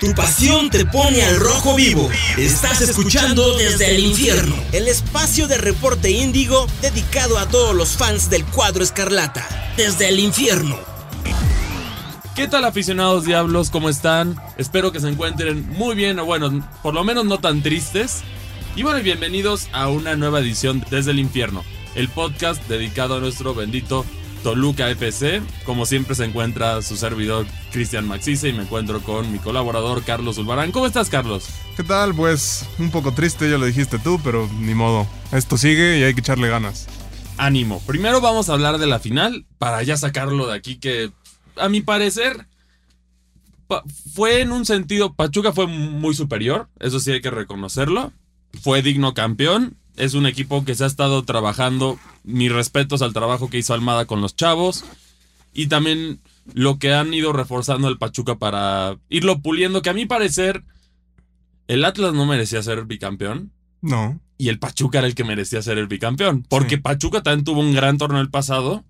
Tu pasión te pone al rojo vivo. Estás escuchando desde el infierno. El espacio de reporte índigo dedicado a todos los fans del cuadro escarlata. Desde el infierno. ¿Qué tal aficionados diablos? ¿Cómo están? Espero que se encuentren muy bien o bueno, por lo menos no tan tristes. Y bueno, bienvenidos a una nueva edición Desde el Infierno, el podcast dedicado a nuestro bendito Toluca FC. Como siempre se encuentra su servidor Cristian Maxice y me encuentro con mi colaborador Carlos Ulbarán. ¿Cómo estás, Carlos? ¿Qué tal? Pues un poco triste, ya lo dijiste tú, pero ni modo. Esto sigue y hay que echarle ganas. Ánimo. Primero vamos a hablar de la final para ya sacarlo de aquí que a mi parecer fue en un sentido Pachuca fue muy superior, eso sí hay que reconocerlo. Fue digno campeón, es un equipo que se ha estado trabajando. Mis respetos al trabajo que hizo Almada con los chavos. Y también lo que han ido reforzando el Pachuca para irlo puliendo. Que a mi parecer, el Atlas no merecía ser bicampeón. No. Y el Pachuca era el que merecía ser el bicampeón. Porque Pachuca también tuvo un gran torneo el pasado.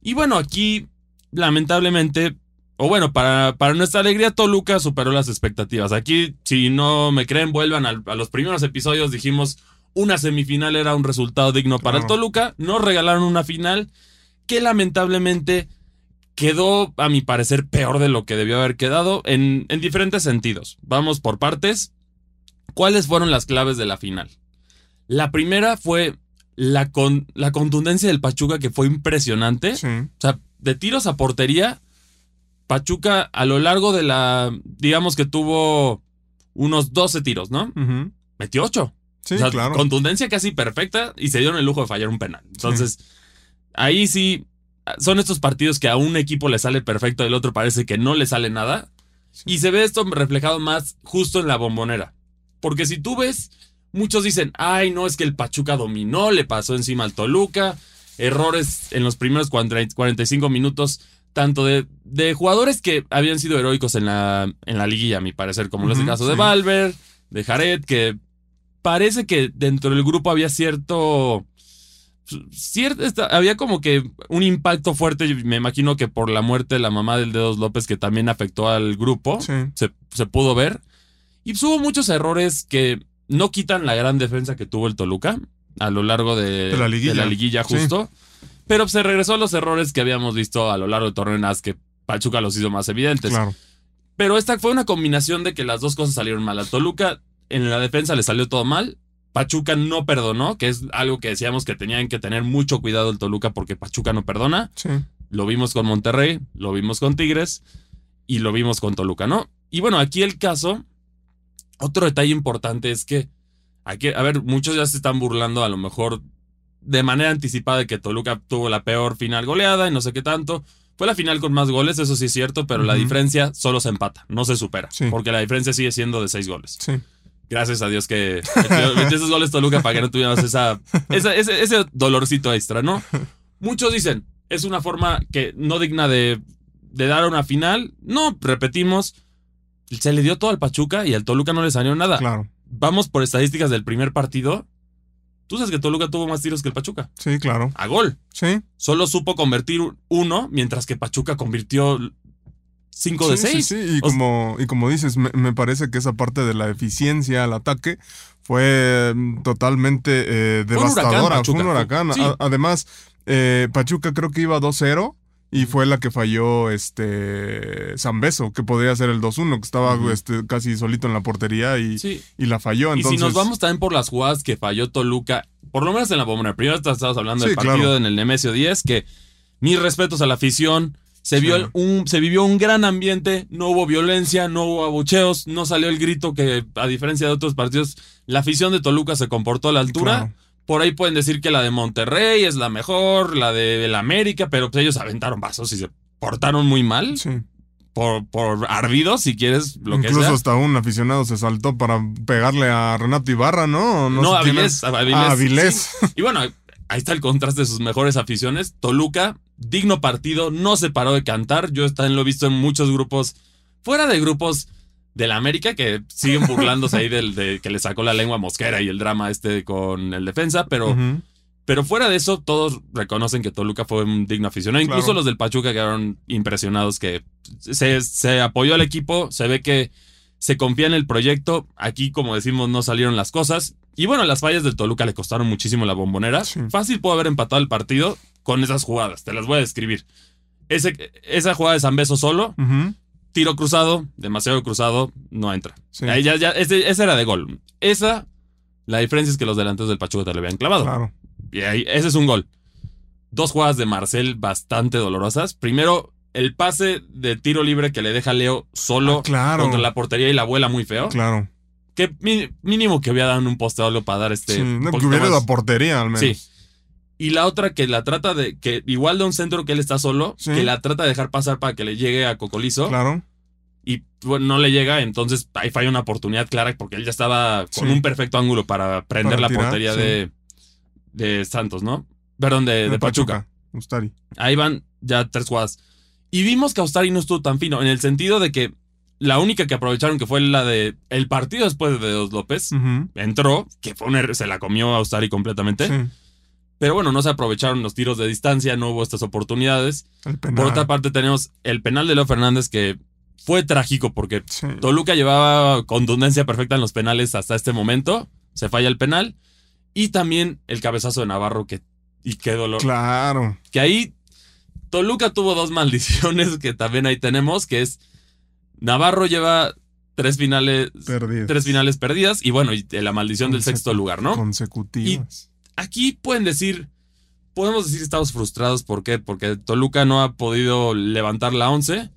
Y bueno, aquí, lamentablemente, o bueno, para, para, nuestra alegría, Toluca superó las expectativas. Aquí, si no me creen, vuelvan a los primeros episodios. Dijimos una semifinal era un resultado digno para el Toluca. Nos regalaron una final que lamentablemente quedó, a mi parecer, peor de lo que debió haber quedado en, en diferentes sentidos. Vamos por partes. ¿Cuáles fueron las claves de la final? La primera fue la, con, la contundencia del Pachuca, que fue impresionante. O sea, de tiros a portería, Pachuca a lo largo de la, digamos que tuvo unos 12 tiros, ¿no? Metió 8. Sí, claro. Contundencia casi perfecta y se dieron el lujo de fallar un penal. Entonces, ahí sí son estos partidos que a un equipo le sale perfecto y al otro parece que no le sale nada. Y se ve esto reflejado más justo en la bombonera. Porque si tú ves, muchos dicen, ay, no, es que el Pachuca dominó, le pasó encima al Toluca, errores en los primeros 45 minutos, tanto de, de jugadores que habían sido heroicos en la, en la liguilla, a mi parecer, como es el caso de Valver, de Jared, que parece que dentro del grupo había cierto... Cierto, había como que un impacto fuerte, me imagino que por la muerte de la mamá del Dedos López, que también afectó al grupo, se, pudo ver. Y pues hubo muchos errores que no quitan la gran defensa que tuvo el Toluca a lo largo de, la, liguilla. justo. Pero se regresó a los errores que habíamos visto a lo largo de torneos que Pachuca los hizo más evidentes. Pero esta fue una combinación de que las dos cosas salieron mal. Al Toluca en la defensa le salió todo mal. Pachuca no perdonó, que es algo que decíamos que tenían que tener mucho cuidado el Toluca porque Pachuca no perdona. Sí. Lo vimos con Monterrey, lo vimos con Tigres y lo vimos con Toluca, ¿no? Y bueno, aquí el caso, otro detalle importante es que, aquí, a ver, muchos ya se están burlando a lo mejor de manera anticipada de que Toluca tuvo la peor final goleada y no sé qué tanto. Fue la final con más goles, eso sí es cierto, pero la diferencia solo se empata, no se supera, porque la diferencia sigue siendo de seis goles. Sí. Gracias a Dios que metió, esos goles Toluca para que no tuviéramos esa, ese, dolorcito extra, ¿no? Muchos dicen, es una forma que no digna de, de dar una final. No, repetimos, se le dio todo al Pachuca y al Toluca no le salió nada. Claro. Vamos por estadísticas del primer partido. Tú sabes que Toluca tuvo más tiros que el Pachuca. Sí, claro. A gol. Sí. Solo supo convertir uno, mientras que Pachuca convirtió 5 de 6. Sí, sí, Y, como, y como dices, me, parece que esa parte de la eficiencia al ataque fue mm, totalmente eh, devastadora. Fue un huracán. además, eh, Pachuca creo que iba 2-0. Y fue la que falló este Zambeso, que podría ser el 2-1, que estaba este, casi solito en la portería y, y la falló. Entonces... Y si nos vamos también por las jugadas que falló Toluca, por lo menos en la bomba. Primero estabas hablando del partido en el Nemesio 10, que mis respetos a la afición, se, vio un, se vivió un gran ambiente, no hubo violencia, no hubo abucheos, no salió el grito que, a diferencia de otros partidos, la afición de Toluca se comportó a la altura. Por ahí pueden decir que la de Monterrey es la mejor, la de la América, pero pues ellos aventaron vasos y se portaron muy mal. Sí. Por, por ardidos, si quieres, lo que sea. Incluso hasta un aficionado se saltó para pegarle a Renato Ibarra, ¿no? No, a Avilés, a Avilés. Y bueno, ahí está el contraste de sus mejores aficiones. Toluca, digno partido, no se paró de cantar. Yo también lo he visto en muchos grupos, fuera de grupos de la América, que siguen burlándose ahí del de que le sacó la lengua mosquera y el drama este con el defensa, pero, pero fuera de eso, todos reconocen que Toluca fue un digno aficionado. Incluso los del Pachuca quedaron impresionados que se, se apoyó al equipo, se ve que se confía en el proyecto. Aquí, como decimos, no salieron las cosas. Y bueno, las fallas del Toluca le costaron muchísimo la bombonera. Fácil pudo haber empatado el partido con esas jugadas. Te las voy a describir. Ese, esa jugada de San Beso solo, tiro cruzado, demasiado cruzado, no entra. Ahí ya, ya, ese, era de gol. Esa, la diferencia es que los delanteros del Pachuca te lo habían clavado. Claro. Y ahí, ese es un gol. Dos jugadas de Marcel bastante dolorosas. Primero, el pase de tiro libre que le deja Leo solo ah, contra la portería y la vuela muy feo. Claro. Que mínimo que hubiera dado un poste algo para dar este. Sí, no, que hubiera la portería al menos. Sí. Y la otra que la trata de. que igual de un centro que él está solo, que la trata de dejar pasar para que le llegue a Cocolizo. Claro. Y bueno, no le llega, entonces ahí falla una oportunidad clara porque él ya estaba con un perfecto ángulo para prender la portería de, de Santos, ¿no? Perdón, de, de, Pachuca. Ustari. Ahí van ya tres jugadas. Y vimos que Austari no estuvo tan fino, en el sentido de que la única que aprovecharon, que fue la de el partido después de Dos López, entró, que fue un se la comió Austari completamente. Pero bueno, no se aprovecharon los tiros de distancia, no hubo estas oportunidades. Por otra parte, tenemos el penal de Leo Fernández que fue trágico porque Toluca llevaba contundencia perfecta en los penales hasta este momento. Se falla el penal. Y también el cabezazo de Navarro que... Y qué dolor. Claro. Que ahí Toluca tuvo dos maldiciones que también ahí tenemos, que es Navarro lleva tres finales perdidas. tres finales perdidas y bueno, y la maldición del sexto lugar, ¿no? Consecutivas. Y aquí pueden decir, podemos decir que estamos frustrados, ¿por qué? Porque Toluca no ha podido levantar la once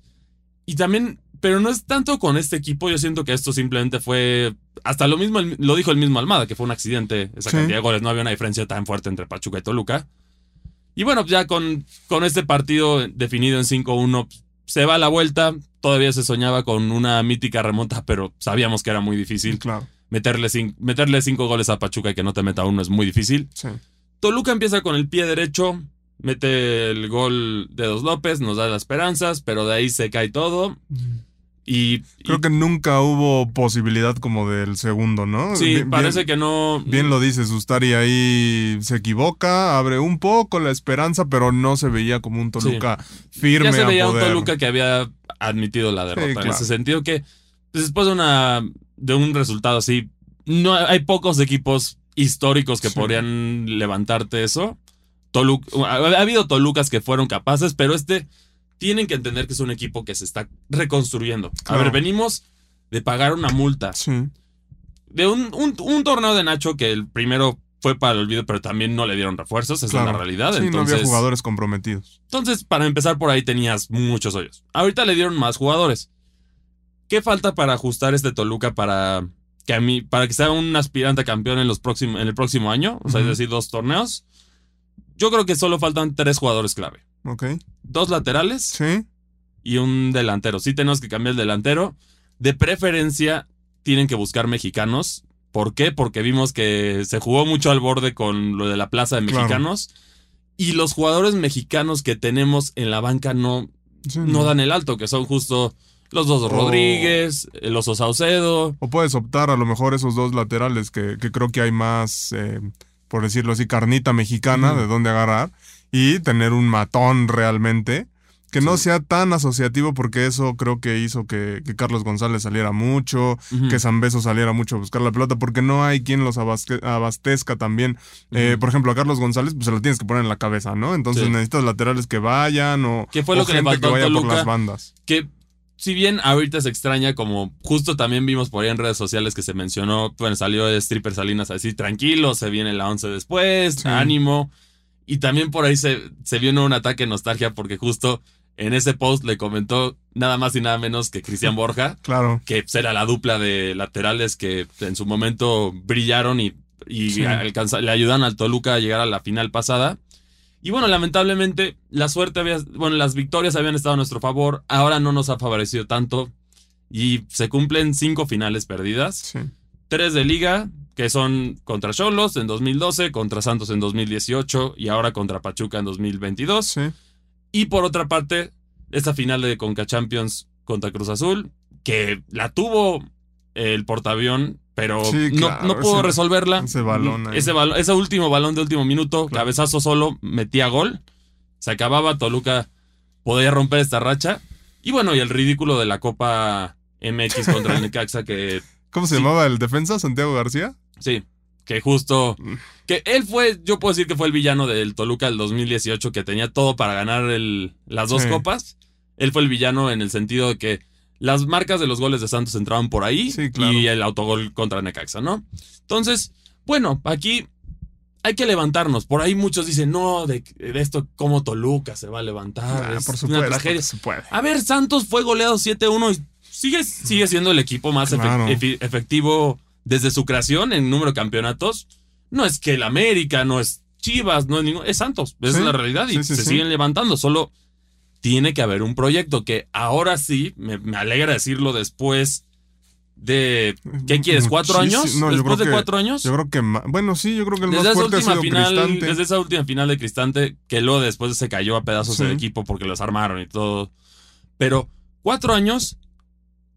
y también, pero no es tanto con este equipo, yo siento que esto simplemente fue, hasta lo mismo, lo dijo el mismo Almada, que fue un accidente, esa cantidad de goles, no había una diferencia tan fuerte entre Pachuca y Toluca. Y bueno, ya con, con este partido definido en 5-1, se va a la vuelta. Todavía se soñaba con una mítica remonta, pero sabíamos que era muy difícil. Claro. Meterle, meterle cinco goles a Pachuca y que no te meta uno es muy difícil. Sí. Toluca empieza con el pie derecho, mete el gol de Dos López, nos da las esperanzas, pero de ahí se cae todo. Y, Creo que nunca hubo posibilidad como del segundo, ¿no? Sí, parece que no. Bien lo dices, Ustari ahí se equivoca, abre un poco la esperanza, pero no se veía como un Toluca firme. Ya se veía un Toluca que había admitido la derrota. En ese sentido que pues, después de una de un resultado así, no hay pocos equipos históricos que podrían levantarte eso. Toluca, ha habido Tolucas que fueron capaces, pero este tienen que entender que es un equipo que se está reconstruyendo. A ver, venimos de pagar una multa. Sí. De un, un, torneo de Nacho que el primero fue para el olvido, pero también no le dieron refuerzos, es la realidad. Sí, no había jugadores comprometidos. Entonces, para empezar por ahí tenías muchos hoyos. Ahorita le dieron más jugadores. ¿Qué falta para ajustar este Toluca para que a mí, para que sea un aspirante a campeón en los próximos, en el próximo año? O sea, es decir, dos torneos. Yo creo que solo faltan tres jugadores clave. Ok. Dos laterales. Sí. Y un delantero. Sí tenemos que cambiar el delantero. De preferencia, tienen que buscar mexicanos. ¿Por qué? Porque vimos que se jugó mucho al borde con lo de la plaza de mexicanos. Y los jugadores mexicanos que tenemos en la banca no, no dan el alto, que son justo los dos Rodríguez, los Saucedo. O puedes optar a lo mejor esos dos laterales que, creo que hay más, eh, por decirlo así, carnita mexicana de dónde agarrar y tener un matón realmente que no sea tan asociativo porque eso creo que hizo que, Carlos González saliera mucho, que San Beso saliera mucho a buscar la pelota, porque no hay quien los abastezca también. Eh, por ejemplo, a Carlos González pues se lo tienes que poner en la cabeza, ¿no? Entonces necesitas laterales que vayan o, ¿Qué fue lo que gente que vaya por las bandas. Que si bien ahorita se extraña, como justo también vimos por ahí en redes sociales que se mencionó, bueno, salió de Stripper Salinas así, tranquilo, se viene la 11 después, ánimo. Y también por ahí se, se vio un ataque de nostalgia porque justo en ese post le comentó nada más y nada menos que Cristian Borja. Claro. Que pues, era la dupla de laterales que en su momento brillaron y, y le ayudan al Toluca a llegar a la final pasada. Y bueno, lamentablemente la suerte había, bueno, las victorias habían estado a nuestro favor, ahora no nos ha favorecido tanto y se cumplen cinco finales perdidas. Sí. Tres de liga, que son contra Cholos en 2012, contra Santos en 2018 y ahora contra Pachuca en 2022. Y por otra parte, esta final de Conca Champions contra Cruz Azul, que la tuvo el portaavión, pero no, pudo resolverla. Ese balón. Ese, ese, último balón de último minuto, cabezazo solo, metía gol. Se acababa, Toluca podía romper esta racha. Y bueno, y el ridículo de la Copa MX contra el Necaxa que... ¿Cómo se llamaba el defensa? ¿Santiago García? Sí, que justo... Mm. Que él fue, yo puedo decir que fue el villano del Toluca del 2018 que tenía todo para ganar el, las dos copas. Él fue el villano en el sentido de que las marcas de los goles de Santos entraban por ahí y el autogol contra Necaxa, ¿no? Entonces, bueno, aquí hay que levantarnos. Por ahí muchos dicen, no, de, esto como Toluca se va a levantar. es por supuesto, una tragedia. A ver, Santos fue goleado 7-1 y sigue, sigue siendo el equipo más efectivo desde su creación en número de campeonatos. No es que el América, no es Chivas, no es ningún. Es Santos. Esa es la realidad y se siguen levantando. Solo tiene que haber un proyecto que ahora sí, me, me alegra decirlo después de ¿qué quieres? ¿Cuatro años? ¿Después de cuatro años? Yo creo que bueno, sí, yo creo que el desde más fuerte ha sido final, Cristante. Desde esa última final de Cristante, que luego después se cayó a pedazos el equipo porque los armaron y todo. Pero cuatro años,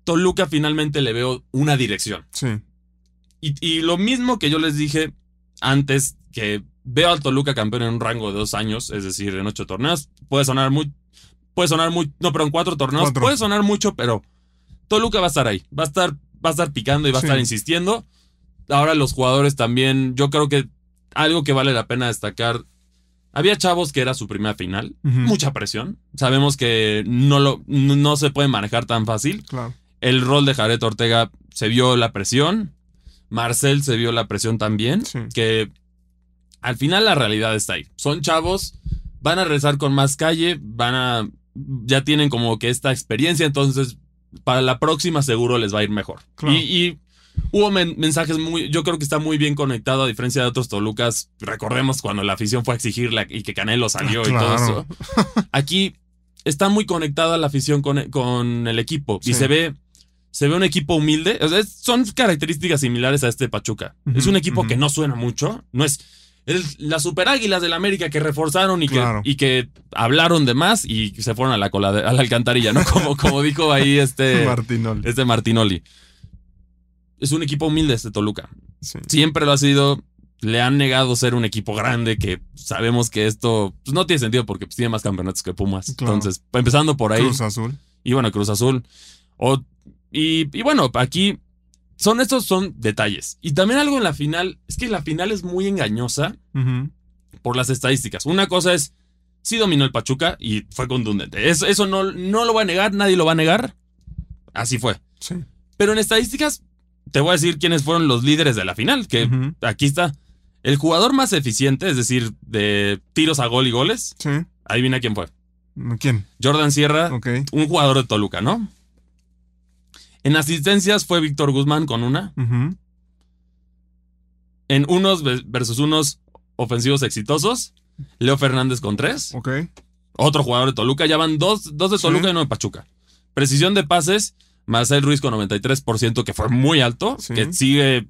Toluca finalmente le veo una dirección. Sí. Y, y lo mismo que yo les dije antes, que veo al Toluca campeón en un rango de dos años, es decir, en ocho torneos. Puede sonar muy. Puede sonar muy. No, pero en cuatro torneos. Puede sonar mucho, pero Toluca va a estar ahí. Va a estar va a estar picando y va a estar insistiendo. Ahora los jugadores también, yo creo que algo que vale la pena destacar. Había chavos que era su primera final, mucha presión. Sabemos que no, lo, no se puede manejar tan fácil. El rol de Jared Ortega se vio la presión. Marcel se vio la presión también. Que al final la realidad está ahí. Son chavos, van a regresar con más calle, van a. Ya tienen como que esta experiencia, entonces para la próxima seguro les va a ir mejor. Y, hubo mensajes muy, yo creo que está muy bien conectado a diferencia de otros Tolucas. Recordemos cuando la afición fue a exigirla y que Canelo salió y todo eso. Aquí está muy conectada la afición con, con el equipo y se ve se ve un equipo humilde. son características similares a este Pachuca. es un equipo que no suena mucho. No es las super águilas del América que reforzaron y, que, y que hablaron de más y se fueron a la, cola a la alcantarilla, ¿no? Como, como dijo ahí este Martinoli. Este Martinoli. Es un equipo humilde este Toluca. Siempre lo ha sido. Le han negado ser un equipo grande que sabemos que esto pues, no tiene sentido porque pues, tiene más campeonatos que Pumas. Entonces, empezando por ahí. Cruz Azul. Y bueno, Cruz Azul. O, y, y bueno, aquí son estos son detalles. Y también algo en la final, es que la final es muy engañosa por las estadísticas. Una cosa es, sí dominó el Pachuca y fue contundente. Eso, eso no, no lo va a negar, nadie lo va a negar. Así fue. Sí. Pero en estadísticas, te voy a decir quiénes fueron los líderes de la final, que aquí está. El jugador más eficiente, es decir, de tiros a gol y goles. Sí. Adivina quién fue. ¿Quién? Jordan Sierra, un jugador de Toluca, ¿no? En asistencias fue Víctor Guzmán con una. En unos versus unos ofensivos exitosos, Leo Fernández con tres. Ok. Otro jugador de Toluca. Ya van dos, dos de Toluca y uno de Pachuca. Precisión de pases, Marcel Ruiz con 93%, que fue muy alto. Que sigue,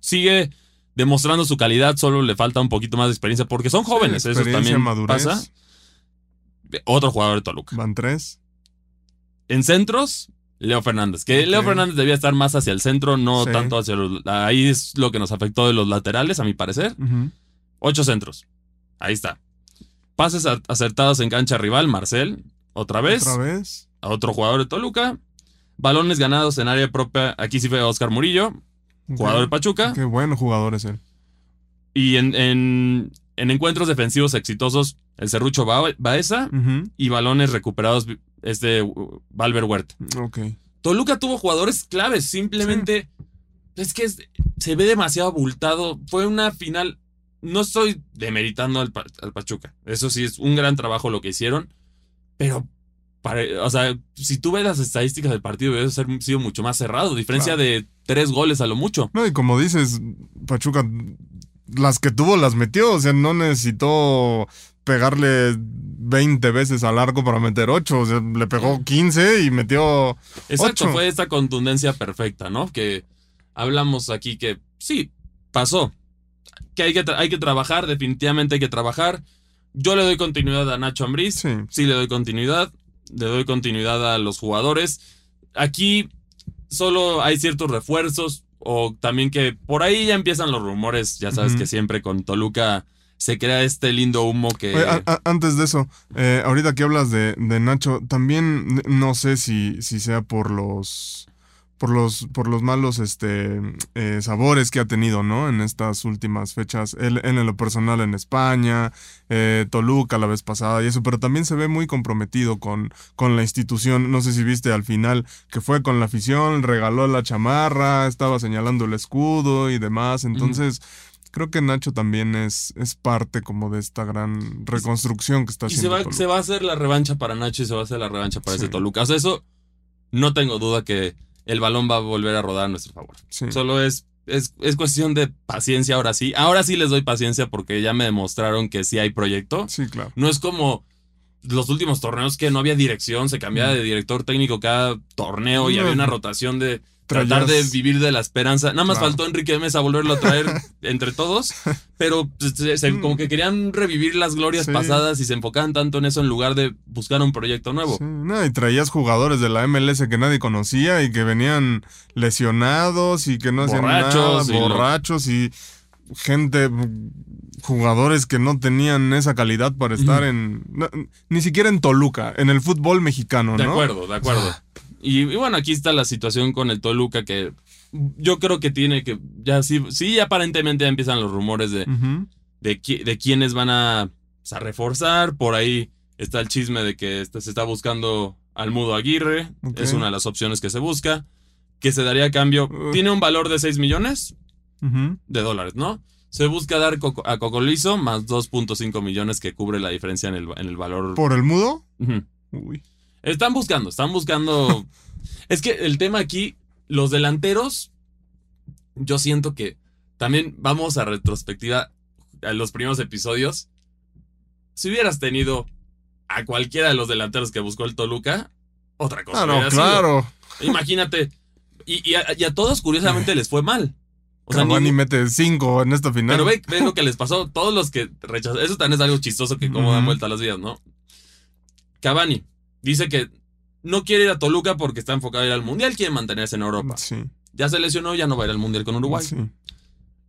sigue demostrando su calidad. Solo le falta un poquito más de experiencia porque son jóvenes. eso también pasa. Otro jugador de Toluca. Van tres. En centros, Leo Fernández. Que Leo Fernández debía estar más hacia el centro, no tanto hacia los. Ahí es lo que nos afectó de los laterales, a mi parecer. Ocho centros. Ahí está. Pases acertados en cancha rival, Marcel. Otra vez. Otra vez. A otro jugador de Toluca. Balones ganados en área propia. Aquí sí fue Oscar Murillo, jugador de Pachuca. Qué bueno jugador es él. Y en, en, encuentros defensivos exitosos, el Cerrucho Baeza y balones recuperados este Valver Huerta. Ok. Toluca tuvo jugadores claves, simplemente es que se ve demasiado abultado. Fue una final. No estoy demeritando al, Pachuca. Eso sí es un gran trabajo lo que hicieron. Pero, o sea, si tú ves las estadísticas del partido, debe ser sido mucho más cerrado. Diferencia de tres goles a lo mucho. No, y como dices, Pachuca, las que tuvo las metió. O sea, no necesitó pegarle 20 veces al arco para meter 8. O sea, le pegó 15 y metió. Exacto, fue esta contundencia perfecta, ¿no? Que hablamos aquí que sí, pasó. Que hay que, hay que trabajar, definitivamente hay que trabajar. Yo le doy continuidad a Nacho Ambriz. Sí. sí, le doy continuidad. Le doy continuidad a los jugadores. Aquí solo hay ciertos refuerzos. O también que por ahí ya empiezan los rumores. Ya sabes que siempre con Toluca se crea este lindo humo que... antes de eso, eh, ahorita que hablas de, de, Nacho, también no sé si, si sea por los por los, por los malos este, eh, sabores que ha tenido, ¿no? En estas últimas fechas. Él, en lo personal en España, eh, Toluca la vez pasada y eso, pero también se ve muy comprometido con, con la institución. No sé si viste al final que fue con la afición, regaló la chamarra, estaba señalando el escudo y demás. Entonces. Creo que Nacho también es, es parte como de esta gran reconstrucción que está haciendo. Y se va, se va a hacer la revancha para Nacho y se va a hacer la revancha para ese Toluca. O sea, eso no tengo duda que, el balón va a volver a rodar a nuestro favor. Solo es, es, es, cuestión de paciencia ahora sí. Ahora sí les doy paciencia porque ya me demostraron que sí hay proyecto. Sí, claro. No es como los últimos torneos que no había dirección, se cambiaba de director técnico cada torneo y había una rotación de tratar de vivir de la esperanza. Nada más faltó Enrique Mesa volverlo a traer entre todos, pero pues, como que querían revivir las glorias pasadas y se enfocaban tanto en eso en lugar de buscar un proyecto nuevo. No, y traías jugadores de la MLS que nadie conocía y que venían lesionados y que no hacían nada, borrachos y gente, jugadores que no tenían esa calidad para estar en, ni siquiera en Toluca, en el fútbol mexicano, ¿no? De acuerdo, de acuerdo. Y, bueno, aquí está la situación con el Toluca que yo creo que tiene que, ya sí, sí aparentemente ya empiezan los rumores de, de, de, quiénes van a, reforzar. Por ahí está el chisme de que este, se está buscando al Mudo Aguirre. Es una de las opciones que se busca. Que se daría a cambio. Tiene un valor de 6 millones de dólares, ¿no? Se busca dar a Cocolizo más 2.5 millones que cubre la diferencia en el, en el valor. ¿Por el mudo? Uy. Están buscando, están buscando. es que el tema aquí, los delanteros, yo siento que también vamos a retrospectiva a los primeros episodios. Si hubieras tenido a cualquiera de los delanteros que buscó el Toluca, otra cosa. Ah, no, claro. Imagínate. Y, a, todos, curiosamente, les fue mal. O sea, ni mete cinco en esta final. Pero ve, ve, lo que les pasó. Todos los que rechazaron. Eso también es algo chistoso que como dan vuelta a las vidas, ¿no? Cavani dice que no quiere ir a Toluca porque está enfocado a ir al Mundial, quiere mantenerse en Europa. Sí. Ya se lesionó, ya no va a ir al Mundial con Uruguay. Sí.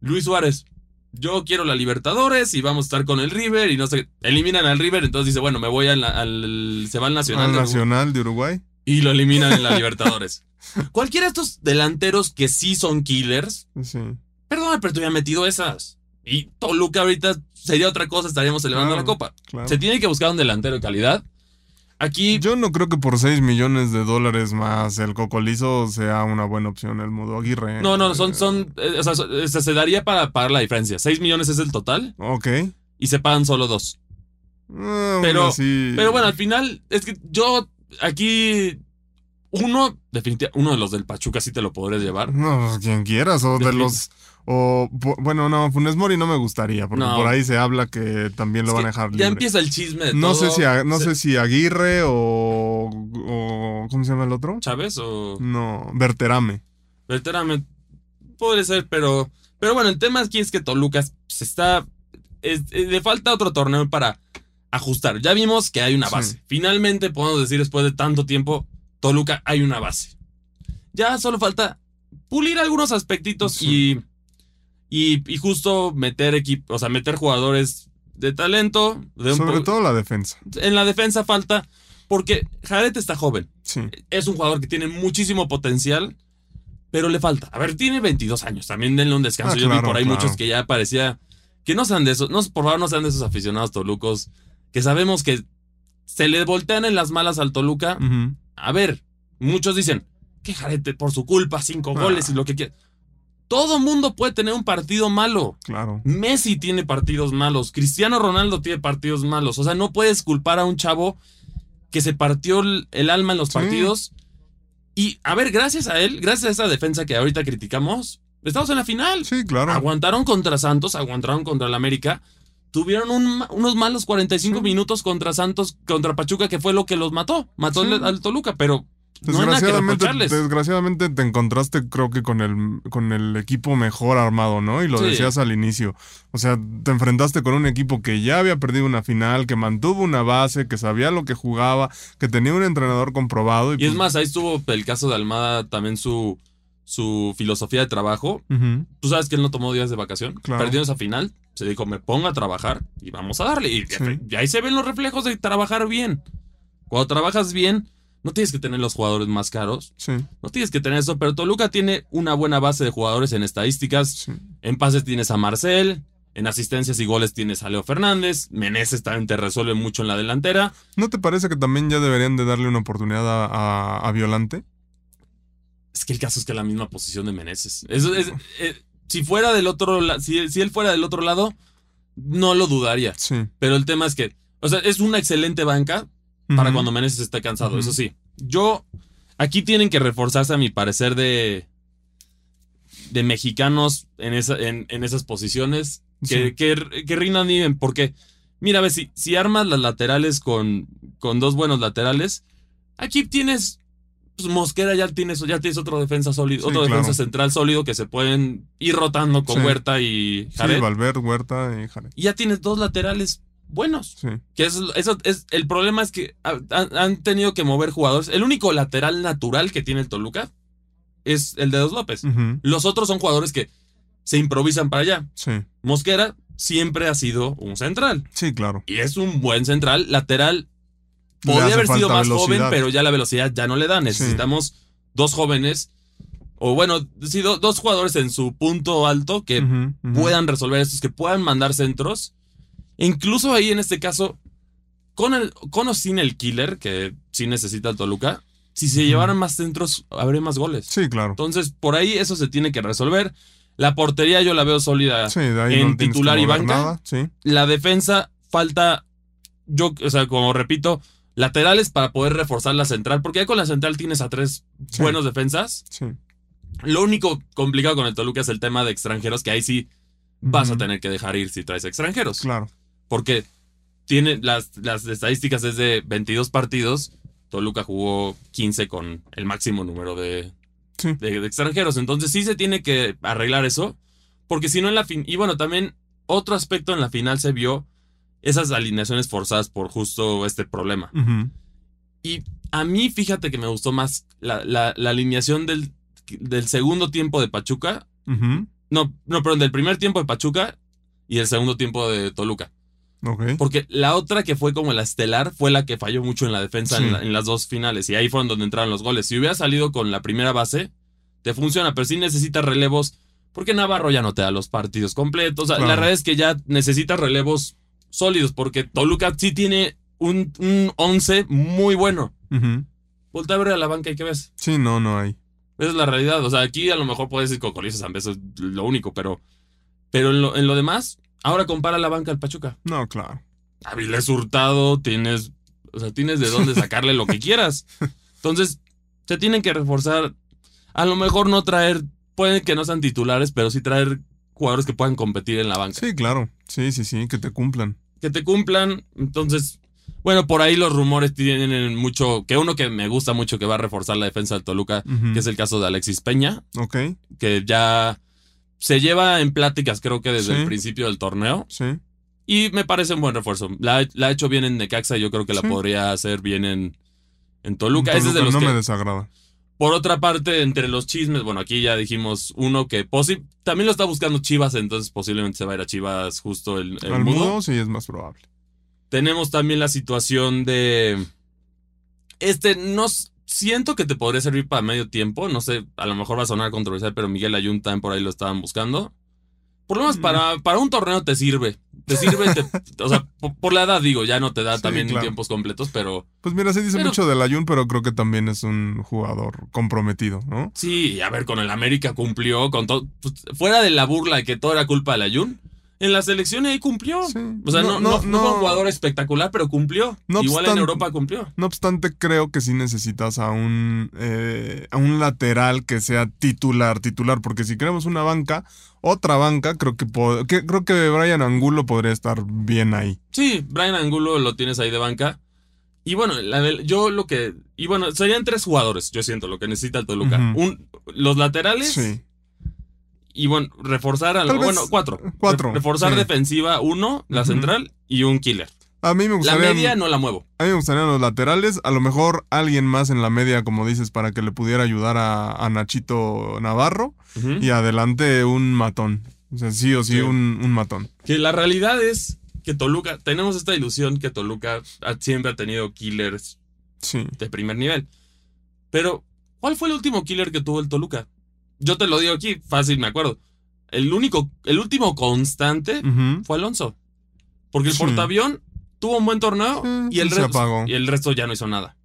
Luis Suárez, yo quiero la Libertadores y vamos a estar con el River y no sé, eliminan al River, entonces dice, bueno, me voy al, se va al Nacional. Al Nacional de Uruguay. Y lo eliminan en la Libertadores. Cualquiera de estos delanteros que sí son killers. Sí. Perdón, pero tú ya metido esas. Y Toluca ahorita sería otra cosa, estaríamos celebrando la copa. Se tiene que buscar un delantero de calidad. Aquí. Yo no creo que por 6 millones de dólares más el cocolizo sea una buena opción el Mudo Aguirre. No, no, son. son eh, o sea, se daría para pagar la diferencia. 6 millones es el total. Ok. Y se pagan solo dos. Ah, pero, pero bueno, al final, es que yo aquí. Uno, definitivamente, uno de los del Pachuca sí te lo podrías llevar. No, quien quieras, o de los o, bueno, no, Funes Mori no me gustaría, porque por ahí se habla que también lo van a dejar libre. Ya empieza el chisme de no Sé si, no sé si Aguirre o, o, ¿Cómo se llama el otro? ¿Chávez o...? No, Verterame. Verterame puede ser, pero... Pero bueno, el tema aquí es que Toluca se está... le falta otro torneo para ajustar. Ya vimos que hay una base. Finalmente, podemos decir, después de tanto tiempo, Toluca hay una base. Ya solo falta pulir algunos aspectitos y y, justo meter equipo, o sea, meter jugadores de talento. De Sobre todo la defensa. En la defensa falta, porque Jared está joven. Sí. Es un jugador que tiene muchísimo potencial, pero le falta. A ver, tiene 22 años, también denle un descanso. Ah, Yo vi por ahí muchos que ya parecía que no sean de esos, no, por favor no sean de esos aficionados tolucos, que sabemos que se le voltean en las malas al Toluca. A ver, muchos dicen que Jarete por su culpa, cinco ah. goles y lo que quiera. Todo mundo puede tener un partido malo. Claro. Messi tiene partidos malos. Cristiano Ronaldo tiene partidos malos. O sea, no puedes culpar a un chavo que se partió el alma en los partidos. Y, a ver, gracias a él, gracias a esa defensa que ahorita criticamos, estamos en la final. Sí, claro. Aguantaron contra Santos, aguantaron contra el América. Tuvieron unos malos 45 minutos contra Santos, contra Pachuca, que fue lo que los mató. Mató al Toluca, pero Desgraciadamente, desgraciadamente te encontraste, creo que con el, con el equipo mejor armado, ¿no? Y lo decías al inicio. O sea, te enfrentaste con un equipo que ya había perdido una final, que mantuvo una base, que sabía lo que jugaba, que tenía un entrenador comprobado. Y, es pues más, ahí estuvo el caso de Almada también su, su filosofía de trabajo. Tú sabes que él no tomó días de vacación. Perdió esa final. se dijo, me pongo a trabajar y vamos a darle. Y, y ahí se ven los reflejos de trabajar bien. Cuando trabajas bien, no tienes que tener los jugadores más caros. Sí. No tienes que tener eso, pero Toluca tiene una buena base de jugadores en estadísticas. En pases tienes a Marcel, en asistencias y goles tienes a Leo Fernández. Meneses también te resuelve mucho en la delantera. ¿No te parece que también ya deberían de darle una oportunidad a, Violante? Es que el caso es que la misma posición de Meneses. Es, eh, si fuera del otro lado, si, él fuera del otro lado, no lo dudaría. Sí. Pero el tema es que, o sea, es una excelente banca, para cuando Meneses esté cansado, eso sí. Yo, aquí tienen que reforzarse a mi parecer de, de mexicanos en, esa, en, esas posiciones. Que, que, que, rindan bien, porque, mira, a ver, si, si armas las laterales con, con dos buenos laterales, aquí tienes pues Mosquera ya tienes, ya tienes otro defensa sólido, otro defensa central sólido que se pueden ir rotando con Huerta y Jared. Sí, Valverde, Huerta y Jared. Y ya tienes dos laterales buenos. Sí. Que eso, eso es, el problema es que han, tenido que mover jugadores. El único lateral natural que tiene el Toluca es el de Dos López. Los otros son jugadores que se improvisan para allá. Sí. Mosquera siempre ha sido un central. Sí, claro. Y es un buen central. Lateral podría haber sido más joven, pero ya la velocidad ya no le da. Necesitamos dos jóvenes. O bueno, sí, dos jugadores en su punto alto que puedan resolver estos, que puedan mandar centros incluso ahí en este caso, con, el, con o sin el killer, que sí necesita el Toluca, si se llevaran más centros, habría más goles. Sí, claro. Entonces, por ahí eso se tiene que resolver. La portería yo la veo sólida en titular y banca. La defensa falta, yo, o sea, como repito, laterales para poder reforzar la central, porque ya con la central tienes a tres buenos defensas. Sí. Lo único complicado con el Toluca es el tema de extranjeros, que ahí sí vas a tener que dejar ir si traes extranjeros. Claro. Porque tiene las, las estadísticas es de 22 partidos. Toluca jugó 15 con el máximo número de, de, extranjeros. Entonces sí se tiene que arreglar eso. Porque si no en la fin. Y bueno, también otro aspecto en la final se vio esas alineaciones forzadas por justo este problema. Y a mí, fíjate que me gustó más la, la, alineación del, del, segundo tiempo de Pachuca. No, no, perdón, del primer tiempo de Pachuca y el segundo tiempo de Toluca. Porque la otra que fue como la estelar fue la que falló mucho en la defensa en, las dos finales. Y ahí fueron donde entraron los goles. Si hubiera salido con la primera base, te funciona, pero sí necesitas relevos. Porque Navarro ya no te da los partidos completos. La verdad es que ya necesitas relevos sólidos. Porque Toluca sí tiene un, un 11 muy bueno. Volta a ver a la banca y qué ves. Sí, no, no hay. Esa es la realidad. O sea, aquí a lo mejor puedes decir Cocolizo eso es lo único, pero. Pero en lo, en lo demás, Ahora compara la banca al Pachuca. No, claro. Avilés Hurtado, tienes, o sea, tienes de dónde sacarle lo que quieras. Entonces, se tienen que reforzar. A lo mejor no traer, pueden que no sean titulares, pero sí traer jugadores que puedan competir en la banca. Sí, claro. Sí, sí, sí, que te cumplan. Que te cumplan. Entonces, bueno, por ahí los rumores tienen mucho, que uno que me gusta mucho que va a reforzar la defensa del Toluca, que es el caso de Alexis Peña. Ok. Que ya se lleva en pláticas, creo que desde el principio del torneo. Sí. Y me parece un buen refuerzo. La, ha hecho bien en Necaxa y yo creo que la podría hacer bien en, en Toluca. Ese es de los no me desagrada. Por otra parte, entre los chismes, bueno, aquí ya dijimos uno que también lo está buscando Chivas, entonces posiblemente se va a ir a Chivas justo el, el mudo. Sí, es más probable. Tenemos también la situación de. Este, nos siento que te podría servir para medio tiempo. No sé, a lo mejor va a sonar controversial, pero Miguel Ayun también por ahí lo estaban buscando. Por lo menos mm. para, para un torneo te sirve. Te sirve, o sea, por, la edad digo, ya no te da también tiempos completos, pero... Pues mira, se dice mucho del Ayun, pero creo que también es un jugador comprometido, ¿no? Sí, a ver, con el América cumplió, con todo... Pues, fuera de la burla de que todo era culpa del Ayun, en la selección ahí cumplió. O sea, no, no, fue un jugador espectacular, pero cumplió. Igual en Europa cumplió. No obstante, creo que sí necesitas a un, eh, a un lateral que sea titular, titular, porque si queremos una banca, otra banca, creo que, creo que Brian Angulo podría estar bien ahí. Sí, Brian Angulo lo tienes ahí de banca. Y bueno, yo lo que. Y bueno, serían tres jugadores, yo siento, lo que necesita el Toluca. un, los laterales. Sí y bueno, reforzar a bueno, cuatro. Cuatro. Reforzar defensiva, uno, la central y un killer. A mí me gustaría. La media no la muevo. A mí me gustarían los laterales. A lo mejor alguien más en la media, como dices, para que le pudiera ayudar a, Nachito Navarro. Y adelante un matón. O sea, sí o sí, Un, un, matón. Que la realidad es que Toluca, tenemos esta ilusión que Toluca siempre ha tenido killers de primer nivel. Pero, ¿cuál fue el último killer que tuvo el Toluca? Yo te lo digo aquí, fácil, me acuerdo. El único, el último constante fue Alonso. Porque el portaavión tuvo un buen torneo y, el resto, y el resto ya no hizo nada.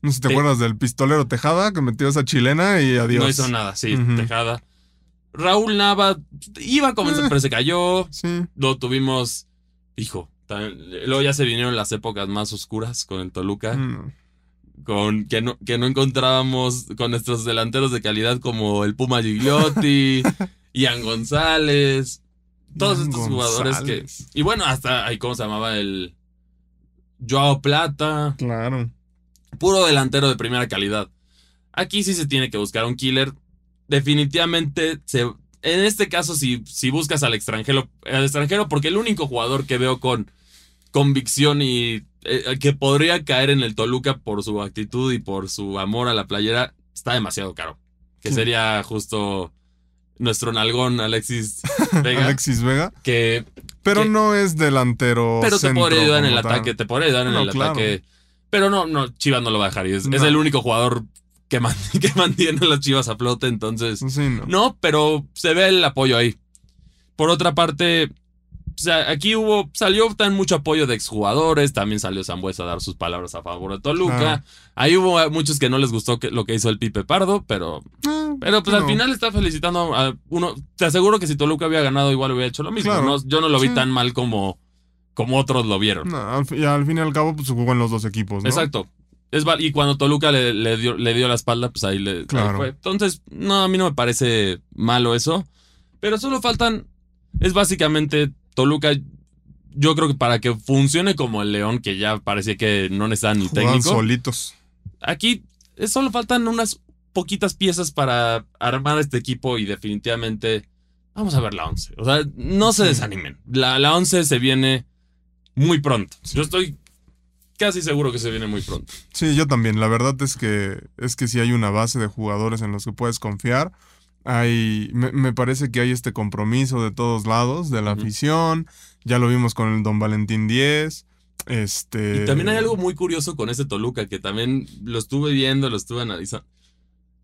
No sé si te, acuerdas del pistolero Tejada que metió esa chilena y adiós. No hizo nada, sí, Tejada. Raúl Nava iba a comenzar, eh. pero se cayó. Sí. Lo tuvimos, hijo. luego ya se vinieron las épocas más oscuras con el Toluca. Mm. Con que no, que no encontrábamos con nuestros delanteros de calidad como el Puma Gigliotti, Ian González. Todos estos jugadores que. Y bueno, hasta ahí, ¿cómo se llamaba? El. Joao Plata. Claro. Puro delantero de primera calidad. Aquí sí se tiene que buscar un killer. Definitivamente, se, en este caso, si, si buscas al extranjero, al extranjero, porque el único jugador que veo con convicción y eh, que podría caer en el Toluca por su actitud y por su amor a la playera, está demasiado caro. Que sería justo nuestro nalgón Alexis Vega. Alexis Vega. Que. Pero no es delantero. Pero te podría ayudar en el ataque. Te podría ayudar en el ataque. Pero no, no, Chivas no lo va a dejar. es, el único jugador que, que mantiene a las Chivas a flote. Entonces. no. no, pero se ve el apoyo ahí. Por otra parte, aquí hubo, salió tan mucho apoyo de exjugadores, también salió Zambuesa a dar sus palabras a favor de Toluca. Ahí hubo muchos que no les gustó lo que hizo el Pipe Pardo, pero, ah, pero pues al final está felicitando a uno. Te aseguro que si Toluca había ganado, igual hubiera hecho lo mismo. Yo no lo vi tan mal como, como otros lo vieron. y al fin y al cabo, pues jugó en los dos equipos, ¿no? Exacto. Es, y cuando Toluca le, dio, le dio la espalda, pues ahí le fue. Entonces, no, a mí no me parece malo eso. Pero solo faltan. Es básicamente Toluca, yo creo que para que funcione como el León, que ya parecía que no necesitan ni técnico. solitos. Aquí solo faltan unas poquitas piezas para armar este equipo y definitivamente vamos a ver la 11. O sea, no se desanimen. La, la 11 se viene muy pronto. Yo estoy casi seguro que se viene muy pronto. Sí, yo también. La verdad es que es que si hay una base de jugadores en los que puedes confiar hay, me, parece que hay este compromiso de todos lados, de la afición, ya lo vimos con el Don Valentín 10. Este... Y también hay algo muy curioso con ese Toluca, que también lo estuve viendo, lo estuve analizando.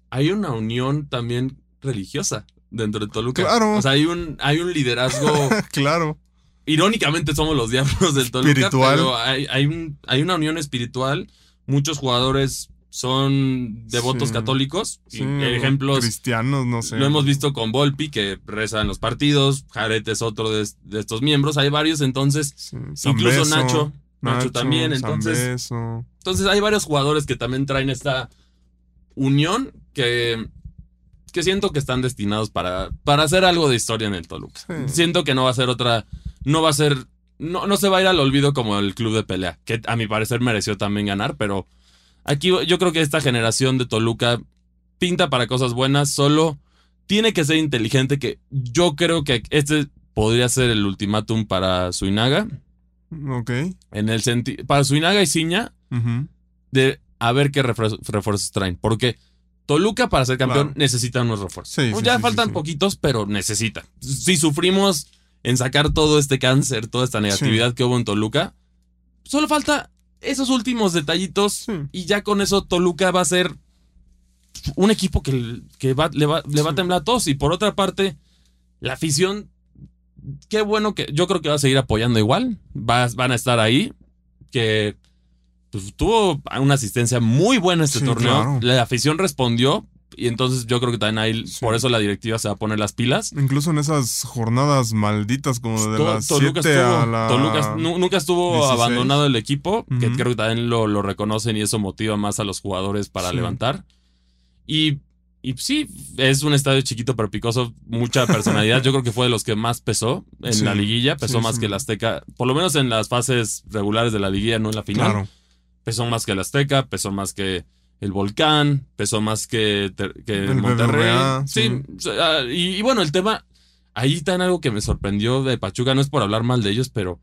Hay una unión también religiosa dentro de Toluca. Claro. O sea, hay un, hay un liderazgo. claro. Irónicamente somos los diablos del Toluca, espiritual. pero hay, hay, un, hay una unión espiritual. Muchos jugadores son devotos católicos. ejemplos. Cristianos, no sé. Lo hemos visto con Volpi, que reza en los partidos. Jaret es otro de, estos miembros. Hay varios, entonces. incluso Nacho, Nacho. también. Entonces. Entonces hay varios jugadores que también traen esta unión que. Que siento que están destinados para, para hacer algo de historia en el Toluca. Siento que no va a ser otra. No va a ser. No, no se va a ir al olvido como el club de pelea, que a mi parecer mereció también ganar, pero Aquí yo creo que esta generación de Toluca pinta para cosas buenas, solo tiene que ser inteligente, que yo creo que este podría ser el ultimátum para Suinaga. Ok. En el sentido, para Suinaga y Ciña, de a ver qué refuerzos, traen. Porque Toluca para ser campeón necesita unos refuerzos. ya faltan poquitos, pero necesita. Si sufrimos en sacar todo este cáncer, toda esta negatividad que hubo en Toluca, solo falta esos últimos detallitos y ya con eso Toluca va a ser un equipo que, que va, le, va, le va a temblar a todos. Y por otra parte, la afición, qué bueno que yo creo que va a seguir apoyando igual. van a estar ahí. Que pues, tuvo una asistencia muy buena este torneo. La afición respondió. Y entonces yo creo que también ahí, por eso la directiva se va a poner las pilas. Incluso en esas jornadas malditas como de las Toluca nunca estuvo abandonado el equipo, que creo que también lo, reconocen y eso motiva más a los jugadores para levantar. Y, y sí, es un estadio chiquito pero picoso, mucha personalidad. yo creo que fue de los que más pesó en la liguilla, pesó más que el Azteca, por lo menos en las fases regulares de la liguilla, no en la final. Pesó más que el Azteca, pesó más que el volcán, pesó más que, que Monterrey. sí, y, bueno, el tema, ahí está en algo que me sorprendió de Pachuca, no es por hablar mal de ellos, pero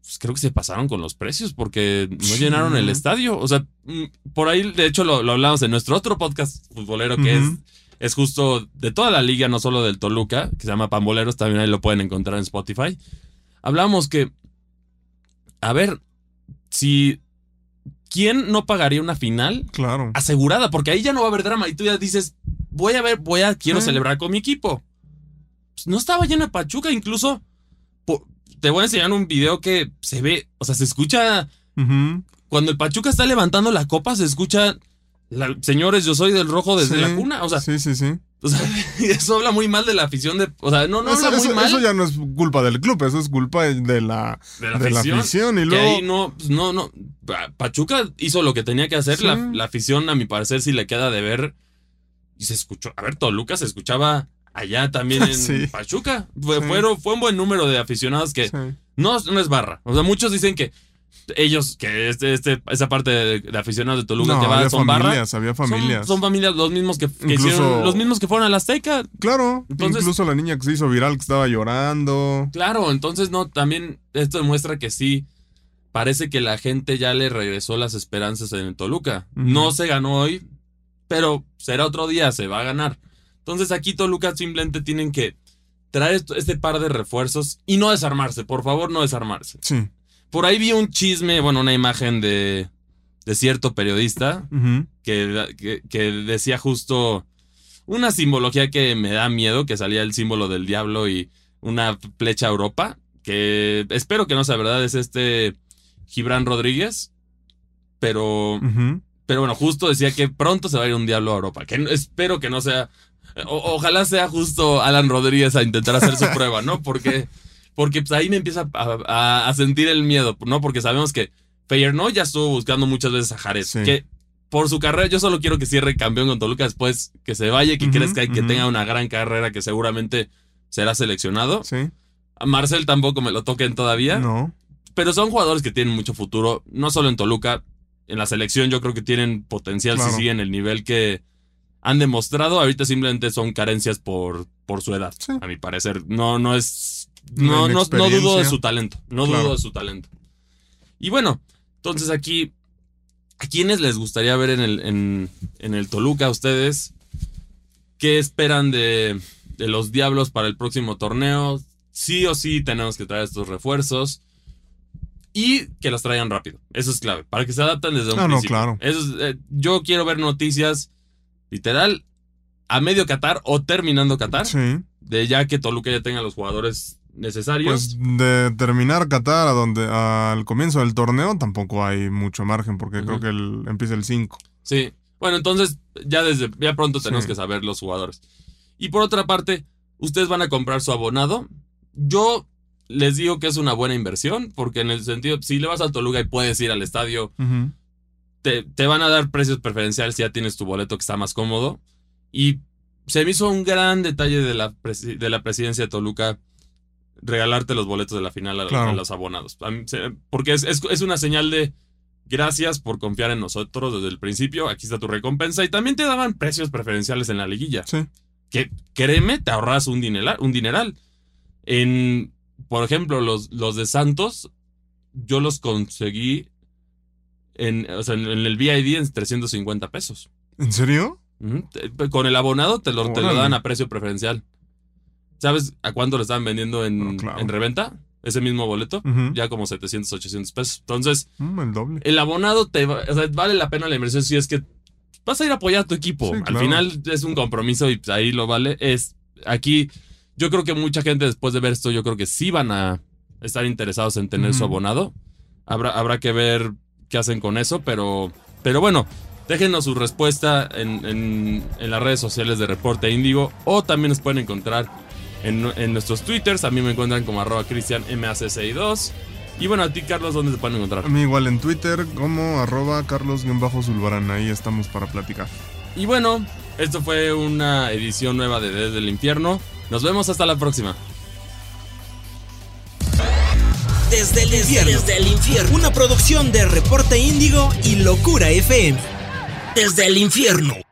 pues, creo que se pasaron con los precios porque no llenaron el estadio. O sea, mm, por ahí, de hecho, lo, hablamos en nuestro otro podcast futbolero que es es justo de toda la liga, no solo del Toluca, que se llama Pamboleros, también ahí lo pueden encontrar en Spotify. Hablamos que, a ver, si ¿quién no pagaría una final claro. asegurada? Porque ahí ya no va a haber drama. Y tú ya dices, voy a ver, voy a, quiero celebrar con mi equipo. Pues, no estaba lleno de Pachuca, incluso. te voy a enseñar un video que se ve, o sea, se escucha. Cuando el Pachuca está levantando la copa, se escucha. Señores, yo soy del rojo desde la cuna. O sea, sí, sí, sí. O sea, eso habla muy mal de la afición de. O sea, no, no eso, habla muy mal. Eso ya no es culpa del club, eso es culpa de la, de la, afición. Y luego. no, pues, no, no. Pachuca hizo lo que tenía que hacer. La, afición, a mi parecer, sí le queda de ver. Y se escuchó. A ver, Toluca se escuchaba allá también en Pachuca. Fue, fue un buen número de aficionados que. No, no es barra. O sea, muchos dicen que ellos, que este, este, esa parte de, aficionados de Toluca que va son familias, había familias. Son, familias los mismos que, hicieron, los mismos que fueron a la Azteca. Claro, incluso la niña que se hizo viral que estaba llorando. Claro, entonces no, también esto demuestra que sí, parece que la gente ya le regresó las esperanzas en Toluca. No se ganó hoy, pero será otro día, se va a ganar. Entonces aquí Toluca simplemente tienen que traer este par de refuerzos y no desarmarse, por favor, no desarmarse. Sí. Por ahí vi un chisme, bueno, una imagen de, de cierto periodista que, que, decía justo una simbología que me da miedo, que salía el símbolo del diablo y una flecha a Europa, que espero que no sea verdad, es este Gibran Rodríguez, pero, pero bueno, justo decía que pronto se va a ir un diablo a Europa, que espero que no sea, ojalá sea justo Alan Rodríguez a intentar hacer su prueba, ¿no? Porque porque pues ahí me empieza a, sentir el miedo, ¿no? Porque sabemos que no ya estuvo buscando muchas veces a Jared. Que por su carrera, yo solo quiero que cierre campeón con Toluca después, que se vaya, que crezca y que tenga una gran carrera que seguramente será seleccionado. Sí. A Marcel tampoco me lo toquen todavía. No. Pero son jugadores que tienen mucho futuro, no solo en Toluca, en la selección yo creo que tienen potencial si siguen el nivel que han demostrado. Ahorita simplemente son carencias por, por su edad, a mi parecer. No, no es no, no, no, dudo de su talento. No dudo de su talento. Y bueno, entonces aquí, ¿a quiénes les gustaría ver en el, en, el Toluca ustedes? ¿Qué esperan de, de los Diablos para el próximo torneo? Sí o sí tenemos que traer estos refuerzos y que los traigan rápido. Eso es clave, para que se adapten desde un ah, principio. claro. Eh, yo quiero ver noticias literal a medio Qatar o terminando Qatar. De ya que Toluca ya tenga los jugadores necesarios. Pues de terminar Qatar a donde al comienzo del torneo tampoco hay mucho margen porque creo que el, empieza el 5. Sí. Bueno, entonces ya desde ya pronto tenemos que saber los jugadores. Y por otra parte, ustedes van a comprar su abonado. Yo les digo que es una buena inversión porque en el sentido si le vas a Toluca y puedes ir al estadio te, te, van a dar precios preferenciales si ya tienes tu boleto que está más cómodo y se me hizo un gran detalle de la, de la presidencia de Toluca regalarte los boletos de la final a, los abonados. Porque es, una señal de gracias por confiar en nosotros desde el principio, aquí está tu recompensa y también te daban precios preferenciales en la liguilla. Sí. Que créeme, te ahorras un dineral. Un dineral. En, por ejemplo, los, los de Santos, yo los conseguí en, o sea, en, el VID en 350 pesos. ¿En serio? Con el abonado te lo, te lo dan a precio preferencial. ¿Sabes a cuánto lo estaban vendiendo en, en reventa? Ese mismo boleto, ya como 700, 800 pesos. Entonces, mm, el doble. El abonado te o sea, vale la pena la inversión si es que vas a ir a apoyar a tu equipo. Al final es un compromiso y ahí lo vale. Es aquí, yo creo que mucha gente después de ver esto, yo creo que sí van a estar interesados en tener su abonado. Habrá, habrá que ver qué hacen con eso, pero, pero bueno, déjenos su respuesta en, en, en las redes sociales de Reporte Índigo o también nos pueden encontrar en, nuestros twitters. A mí me encuentran como arroba cristianmac62. Y bueno, a ti, Carlos, ¿dónde te pueden encontrar? A mí igual en Twitter como arroba carlos-zulbarán. Ahí estamos para platicar. Y bueno, esto fue una edición nueva de Desde el Infierno. Nos vemos hasta la próxima. Desde el infierno. Desde el infierno. Una producción de Reporte Índigo y Locura FM. Desde el infierno.